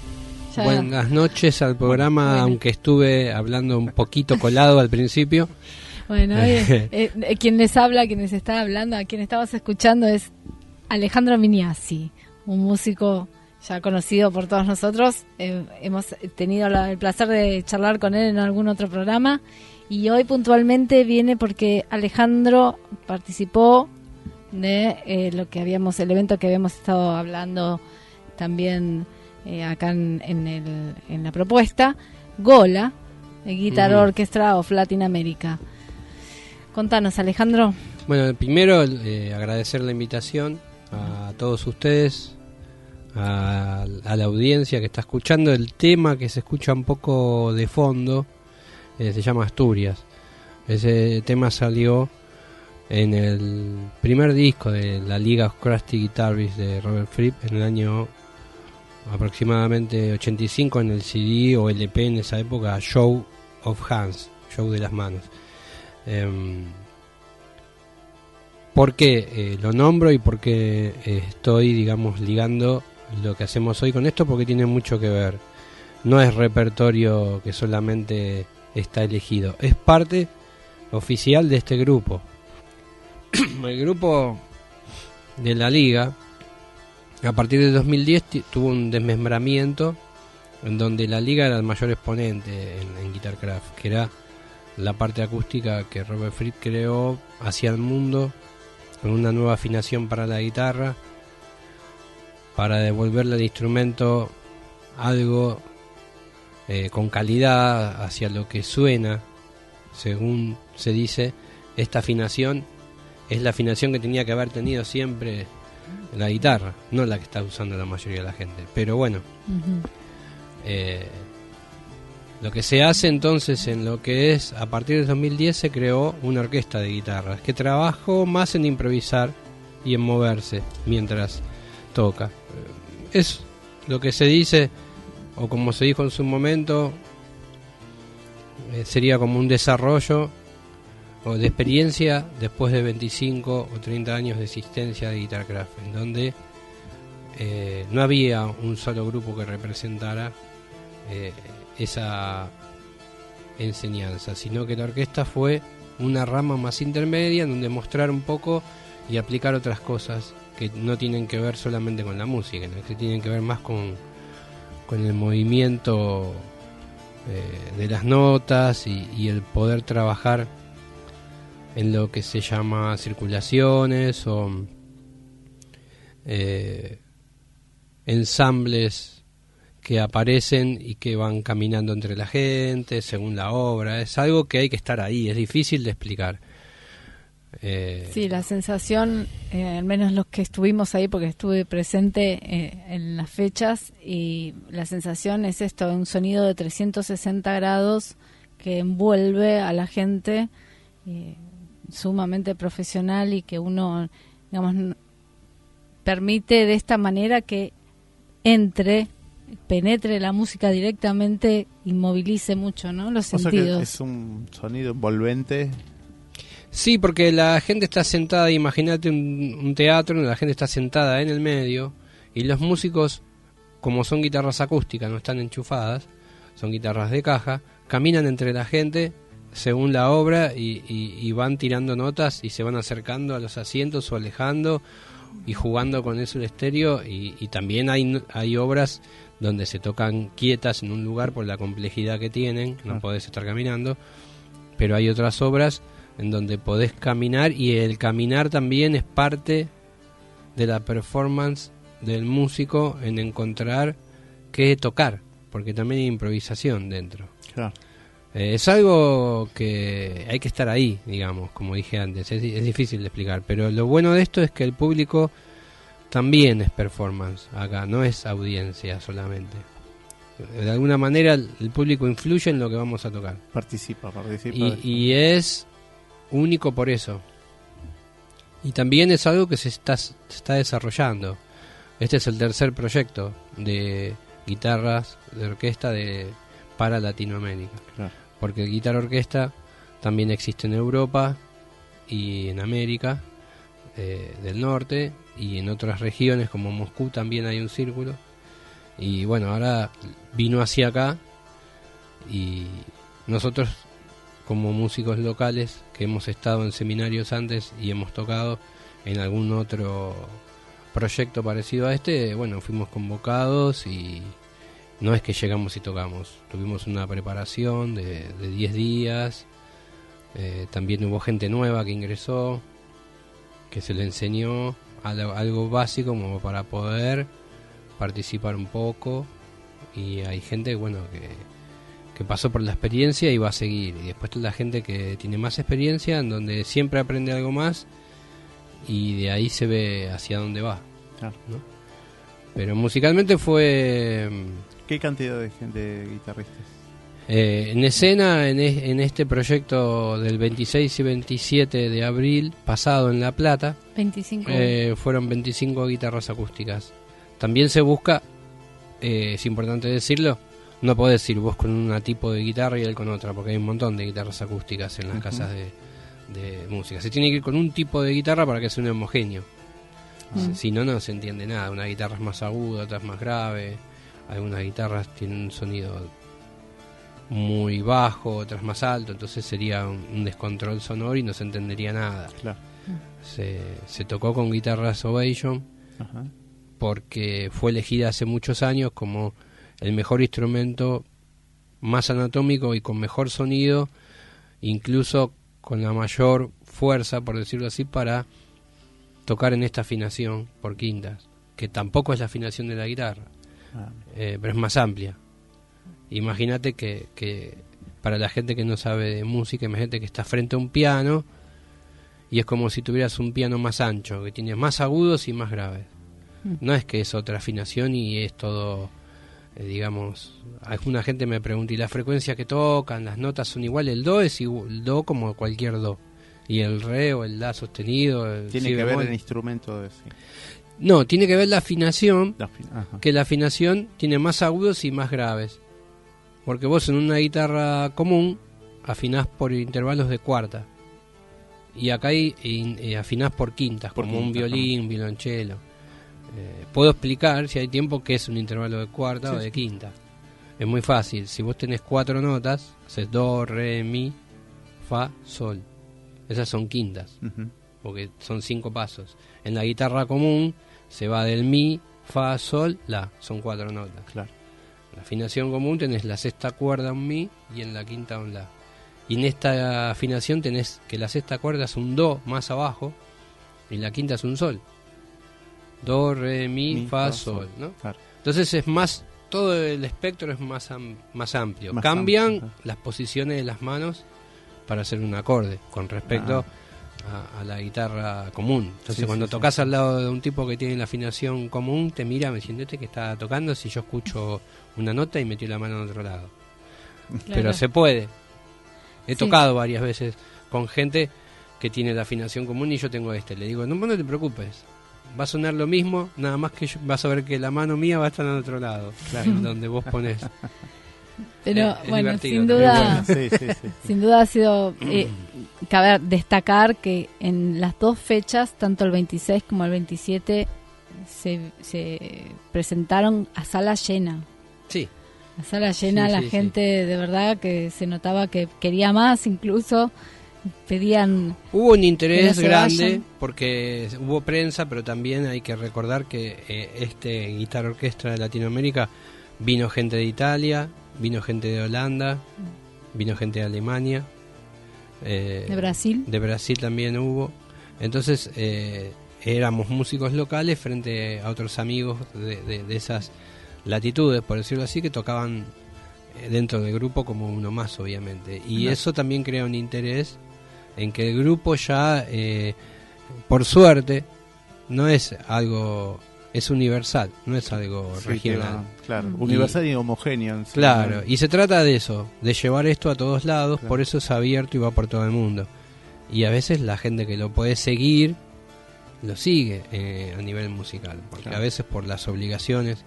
Buenas noches al programa, aunque estuve hablando un poquito colado al principio. Bueno, eh, eh, quien les habla, quien les está hablando, a quien estabas escuchando es Alejandro Miniasi, un músico ya conocido por todos nosotros. Eh, hemos tenido el placer de charlar con él en algún otro programa y hoy puntualmente viene porque Alejandro participó de lo que habíamos, el evento que habíamos estado hablando también eh, acá en, el, en, la propuesta, Gola, el Guitar Orchestra of Latin America. Contanos, Alejandro. Bueno, primero eh, agradecer la invitación a todos ustedes, a, la audiencia que está escuchando. El tema que se escucha un poco de fondo eh, se llama Asturias. Ese tema salió en el primer disco de la Liga of Crusty Guitarists de Robert Fripp en el año aproximadamente 85 en el CD o LP en esa época, Show of Hands, Show de las Manos. Eh, ¿Por qué eh, lo nombro y por qué eh, estoy, digamos, ligando lo que hacemos hoy con esto? Porque tiene mucho que ver. No es repertorio que solamente está elegido, es parte oficial de este grupo. el grupo de la liga a partir de 2010 tuvo un desmembramiento en donde la liga era el mayor exponente en, Guitarcraft, que era la parte acústica que Robert Fripp creó hacia el mundo con una nueva afinación para la guitarra, para devolverle al instrumento algo eh, con calidad hacia lo que suena, según se dice, esta afinación es la afinación que tenía que haber tenido siempre la guitarra, no la que está usando la mayoría de la gente. Pero bueno, eh, lo que se hace entonces en lo que es, a partir del 2010 se creó una orquesta de guitarras que trabajó más en improvisar y en moverse mientras toca. Es lo que se dice, o como se dijo en su momento, eh, sería como un desarrollo o de experiencia después de 25 o 30 años de existencia de Guitarcraft, en donde eh, no había un solo grupo que representara eh, esa enseñanza, sino que la orquesta fue una rama más intermedia en donde mostrar un poco y aplicar otras cosas que no tienen que ver solamente con la música, que tienen que ver más con, con el movimiento eh, de las notas y el poder trabajar en lo que se llama circulaciones o eh, ensambles que aparecen y que van caminando entre la gente según la obra. Es algo que hay que estar ahí, es difícil de explicar. Eh, sí, la sensación, eh, al menos los que estuvimos ahí, porque estuve presente en las fechas, y la sensación es esto, un sonido de 360 grados que envuelve a la gente sumamente profesional y que uno, digamos, permite de esta manera que entre, penetre la música directamente y movilice mucho, ¿no? Los sentidos. es un sonido envolvente. Sí, porque la gente está sentada, imagínate un, un teatro donde la gente está sentada en el medio y los músicos, como son guitarras acústicas, no están enchufadas, son guitarras de caja, caminan entre la gente según la obra y, van tirando notas y se van acercando a los asientos o alejando y jugando con eso el estéreo y, también hay, hay obras donde se tocan quietas en un lugar por la complejidad que tienen, no podés estar caminando, pero hay otras obras en donde podés caminar y el caminar también es parte de la performance del músico en encontrar qué tocar, porque también hay improvisación dentro. Claro. Eh, es algo que hay que estar ahí, digamos, como dije antes, es, es difícil de explicar, pero lo bueno de esto es que el público también es performance acá, no es audiencia solamente. De alguna manera el público influye en lo que vamos a tocar. Participa, participa. Y, y es único por eso. Y también es algo que se está, se está desarrollando. Este es el tercer proyecto de guitarras de orquesta de, para Latinoamérica. Claro. Porque el guitarra orquesta también existe en Europa y en América eh, del Norte y en otras regiones como Moscú también hay un círculo. Y bueno, ahora vino hacia acá y nosotros como músicos locales que hemos estado en seminarios antes y hemos tocado en algún otro proyecto parecido a este, bueno, fuimos convocados y no es que llegamos y tocamos, tuvimos una preparación de de 10 días, eh, también hubo gente nueva que ingresó, que se le enseñó algo, algo básico como para poder participar un poco y hay gente, bueno, que, que pasó por la experiencia y va a seguir. Y después está la gente que tiene más experiencia, en donde siempre aprende algo más y de ahí se ve hacia dónde va. Claro. ¿no? Pero musicalmente fue ¿Qué cantidad de gente de guitarristas? eh, en escena en, es- en este proyecto del 26 y 27 de abril pasado en La Plata. 25. Eh, fueron 25 guitarras acústicas. También se busca, eh, es importante decirlo, no podés ir vos con un tipo de guitarra y él con otra, porque hay un montón de guitarras acústicas en las casas de, de música. Se tiene que ir con un tipo de guitarra para que sea un homogéneo. Mm. Si no, no se entiende nada. Una guitarra es más aguda, otra es más grave. Algunas guitarras tienen un sonido muy bajo, otras más alto, entonces sería un, descontrol sonoro y no se entendería nada. Claro. Se, se tocó con guitarras Ovation Ajá. porque fue elegida hace muchos años como el mejor instrumento más anatómico y con mejor sonido, incluso con la mayor fuerza, por decirlo así, para tocar en esta afinación por quintas, que tampoco es la afinación de la guitarra, eh, pero es más amplia. Imagínate que, que para la gente que no sabe de música, imagínate que está frente a un piano y es como si tuvieras un piano más ancho, que tiene más agudos y más graves. Mm. No es que es otra afinación y es todo, eh, digamos, alguna gente me pregunta, ¿y la frecuencia que tocan, las notas son iguales? El do es igual, el do como cualquier do. Y el re o el la sostenido. el Tiene si que ver el instrumento de sí. No, tiene que ver la afinación La que la afinación tiene más agudos y más graves. Porque vos en una guitarra común afinás por intervalos de cuarta. Y acá hay, in- eh, afinás por quintas, Por como un violín, un violonchelo. Eh, puedo explicar, si hay tiempo, qué es un intervalo de cuarta Sí, o de sí. quinta. Es muy fácil. Si vos tenés cuatro notas, haces do, re, mi, fa, sol. Esas son quintas porque son cinco pasos. En la guitarra común se va del mi, fa, sol, la, son cuatro notas. Claro. En la afinación común tenés la sexta cuerda un mi y en la quinta un la. Y en esta afinación tenés que la sexta cuerda es un do más abajo y la quinta es un sol. Do, re, mi, Mi, fa, fa, sol, sol. ¿no? Claro. Entonces es más, todo el espectro es más, am- más amplio. Más Cambian amplio, las posiciones de las manos para hacer un acorde con respecto a, a la guitarra común. Entonces. Sí, cuando sí, sí. tocas al lado de un tipo que tiene la afinación común, te mira me diciendo este que está tocando si yo escucho una nota y metió la mano en otro lado. Claro. Pero se puede. He Sí. tocado varias veces con gente que tiene la afinación común y yo tengo este. Le digo, no, vos no te preocupes. Va a sonar lo mismo, nada más que yo- vas a ver que la mano mía va a estar en otro lado, donde vos pones. Pero es- es bueno, sin duda, bueno, Sí, sí, sí. sin duda ha sido eh, cabe destacar que en las dos fechas, tanto el 26 como el 27, se, se presentaron a sala llena. Sí, A sala llena, Sí, la sí, gente de verdad que se notaba que quería más, incluso pedían Hubo un interés no grande vayan. porque hubo prensa, pero también hay que recordar que eh, este guitarra orquestra de Latinoamérica vino gente de Italia, vino gente de Holanda, vino gente de Alemania, eh, de Brasil. de Brasil también hubo. Entonces, eh, éramos músicos locales frente a otros amigos de, de- de esas latitudes, por decirlo así, que tocaban eh, dentro del grupo como uno más, obviamente. Y Ajá. eso también crea un interés en que el grupo ya, eh, por suerte, no es algo, es universal, no es algo Sí, regional. claro, universal y, homogéneo. sí, Claro, ¿no? y se trata de eso, de llevar esto a todos lados, Claro. por eso es abierto y va por todo el mundo. Y a veces la gente que lo puede seguir, lo sigue eh, a nivel musical, porque Claro. a veces por las obligaciones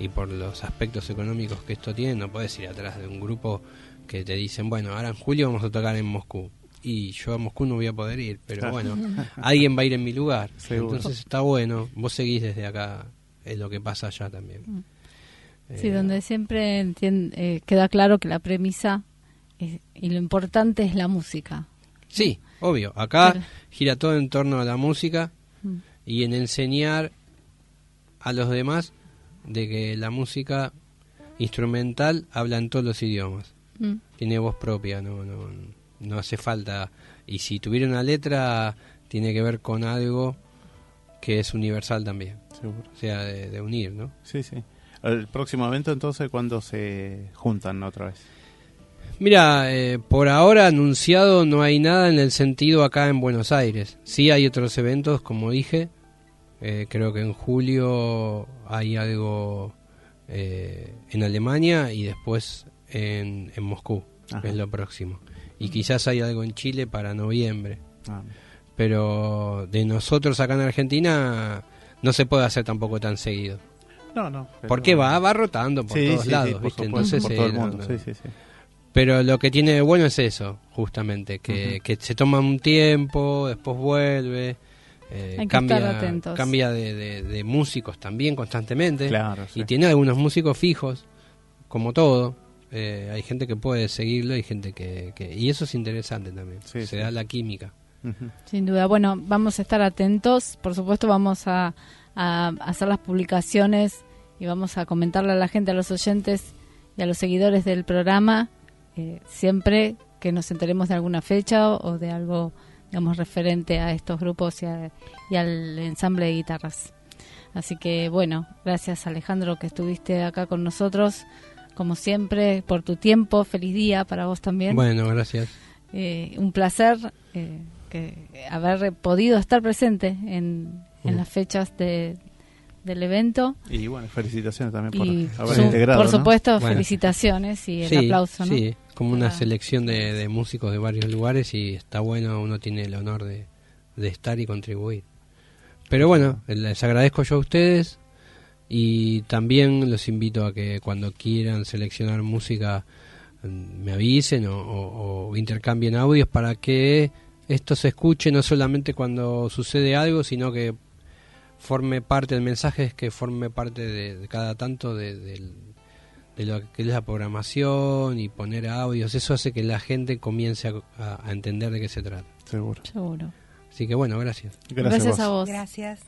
y por los aspectos económicos que esto tiene, no puedes ir atrás de un grupo que te dicen, bueno, ahora en julio vamos a tocar en Moscú. Y yo a Moscú no voy a poder ir, pero Claro. bueno, alguien va a ir en mi lugar. Seguro. Entonces está bueno, vos seguís desde acá, es lo que pasa allá también. Sí, Eh, donde siempre entien- eh, queda claro que la premisa es- y lo importante es la música. Sí, obvio. Acá gira todo en torno a la música Mm. y en enseñar a los demás de que la música instrumental habla en todos los idiomas. Mm. Tiene voz propia, no, no, no hace falta. Y si tuviera una letra, tiene que ver con algo que es universal también. Seguro. O sea, de, de unir, ¿no? Sí, sí. El próximo evento, entonces, cuando se juntan otra vez? Mira, eh, por ahora anunciado no hay nada en el sentido acá en Buenos Aires. Sí hay otros eventos, como dije. Eh, creo que en julio hay algo eh, en Alemania y después en, en Moscú, Ajá. es lo próximo. Y quizás hay algo en Chile para noviembre. Ah, Pero de nosotros acá en Argentina no se puede hacer tampoco tan seguido. no, no. pero- Porque va, va rotando por Sí, todos sí, sí, lados, por ¿viste? supuesto, Entonces, por todo eh, el no, mundo. no. Sí, sí, sí. Pero lo que tiene de bueno es eso, justamente, que, que se toma un tiempo, después vuelve, eh, Hay que cambia, estar atentos. cambia de, de- de músicos también constantemente. Claro, sí. Y tiene algunos músicos fijos, como todo. Eh, hay gente que puede seguirlo y gente que, que- Y eso es interesante también. Sí, se sí. da la química. Sin duda. Bueno, vamos a estar atentos. Por supuesto, vamos a, a hacer las publicaciones y vamos a comentarle a la gente, a los oyentes y a los seguidores del programa, eh, siempre que nos enteremos de alguna fecha o, o de algo, digamos, referente a estos grupos y, a- y al ensamble de guitarras. Así que, bueno, gracias Alejandro que estuviste acá con nosotros, como siempre, por tu tiempo. Feliz día para vos también. Bueno, gracias. Eh, un placer eh, que haber podido estar presente en, en Mm. las fechas de, del evento. Y bueno, felicitaciones también por Y haber su- integrado. por ¿no? supuesto, Bueno. felicitaciones y el sí, aplauso. ¿no? sí, como una Ah. selección de, de músicos de varios lugares y está bueno, uno tiene el honor de, de estar y contribuir. Pero bueno, les agradezco yo a ustedes y también los invito a que cuando quieran seleccionar música mm, me avisen o, o- o intercambien audios para que esto se escuche no solamente cuando sucede algo, sino que forme parte del mensaje, es que forme parte de, de cada tanto de, del- de lo que es la programación y poner audios. Eso hace que la gente comience a, entender de qué se trata. Seguro. Seguro. Así que bueno, gracias. Gracias, Gracias a vos. Gracias.